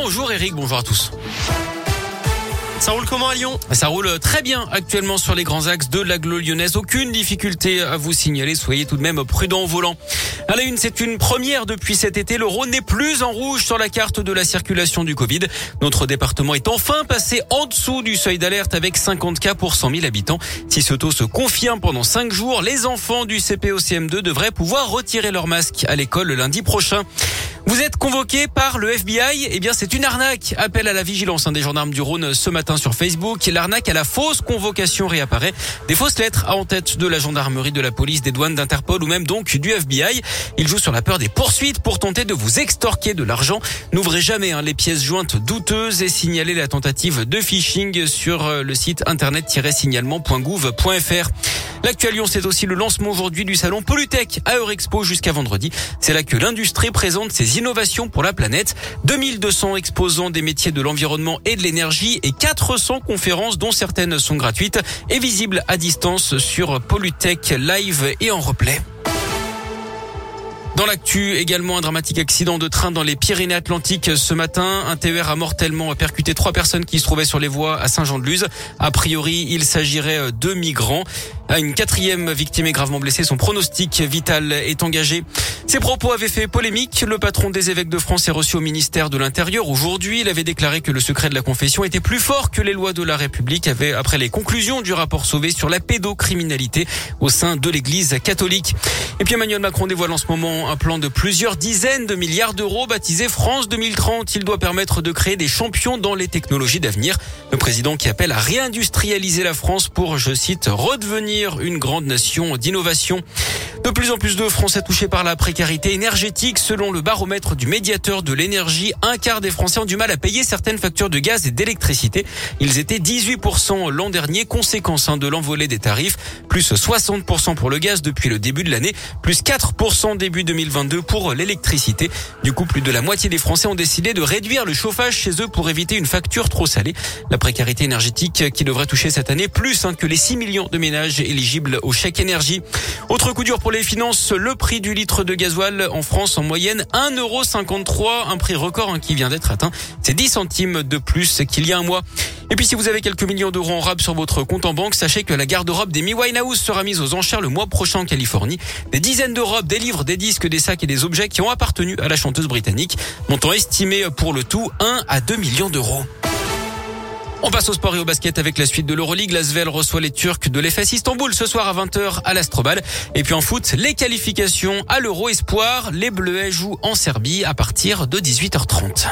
Bonjour Eric, bonjour à tous. Ça roule comment à Lyon? Ça roule très bien actuellement sur les grands axes de l'agglo lyonnaise. Aucune difficulté à vous signaler. Soyez tout de même prudents au volant. À la une, c'est une première depuis cet été. Le Rhône n'est plus en rouge sur la carte de la circulation du Covid. Notre département est enfin passé en dessous du seuil d'alerte avec 50 cas pour 100 000 habitants. Si ce taux se confirme pendant 5 jours, les enfants du CPOCM2 devraient pouvoir retirer leur masque à l'école le lundi prochain. Vous êtes convoqué par le FBI Eh bien, c'est une arnaque. Appel à la vigilance hein, des gendarmes du Rhône ce matin sur Facebook. L'arnaque à la fausse convocation réapparaît. Des fausses lettres en tête de la gendarmerie, de la police, des douanes, d'Interpol ou même donc du FBI. Ils jouent sur la peur des poursuites pour tenter de vous extorquer de l'argent. N'ouvrez jamais hein, les pièces jointes douteuses et signalez la tentative de phishing sur euh, le site internet-signalement.gouv.fr. L'actuel Lyon, c'est aussi le lancement aujourd'hui du salon Polytech à Eurexpo jusqu'à vendredi. C'est là que l'industrie présente ses innovations pour la planète. 2200 exposants des métiers de l'environnement et de l'énergie et 400 conférences dont certaines sont gratuites et visibles à distance sur Polytech Live et en replay. Dans l'actu, également un dramatique accident de train dans les Pyrénées-Atlantiques ce matin. Un TER a mortellement percuté trois personnes qui se trouvaient sur les voies à Saint-Jean-de-Luz. A priori, il s'agirait de migrants. Une quatrième victime est gravement blessée. Son pronostic vital est engagé. Ces propos avaient fait polémique. Le patron des évêques de France est reçu au ministère de l'Intérieur. Aujourd'hui, il avait déclaré que le secret de la confession était plus fort que les lois de la République avait, après les conclusions du rapport Sauvé sur la pédocriminalité au sein de l'Église catholique. Et puis Emmanuel Macron dévoile en ce moment un plan de plusieurs dizaines de milliards d'euros baptisé France 2030. Il doit permettre de créer des champions dans les technologies d'avenir. Le président qui appelle à réindustrialiser la France pour, je cite, redevenir une grande nation d'innovation. De plus en plus de Français touchés par la précarité énergétique. Selon le baromètre du médiateur de l'énergie, un quart des Français ont du mal à payer certaines factures de gaz et d'électricité. Ils étaient 18% l'an dernier, conséquence hein, de l'envolée des tarifs. Plus 60% pour le gaz depuis le début de l'année, plus 4% début 2022 pour l'électricité. Du coup, plus de la moitié des Français ont décidé de réduire le chauffage chez eux pour éviter une facture trop salée. La précarité énergétique qui devrait toucher cette année plus hein, que les 6 millions de ménages éligibles au chèque énergie. Autre coup dur pour les finances, le prix du litre de gasoil en France en moyenne 1,53€, un prix record hein, qui vient d'être atteint. C'est 10 centimes de plus qu'il y a un mois. Et puis si vous avez quelques millions d'euros en rab sur votre compte en banque, sachez que la garde-robe des Mi Winehouse sera mise aux enchères le mois prochain en Californie. Des dizaines de robes, des livres, des disques, des sacs et des objets qui ont appartenu à la chanteuse britannique, montant estimé pour le tout 1 à 2 millions d'euros. On passe au sport et au basket avec la suite de l'Euroleague. L'Asvel reçoit les Turcs de l'EFS Istanbul ce soir à 20h à l'Astrobal. Et puis en foot, les qualifications à l'Euro Espoir. Les Bleuets jouent en Serbie à partir de 18h30.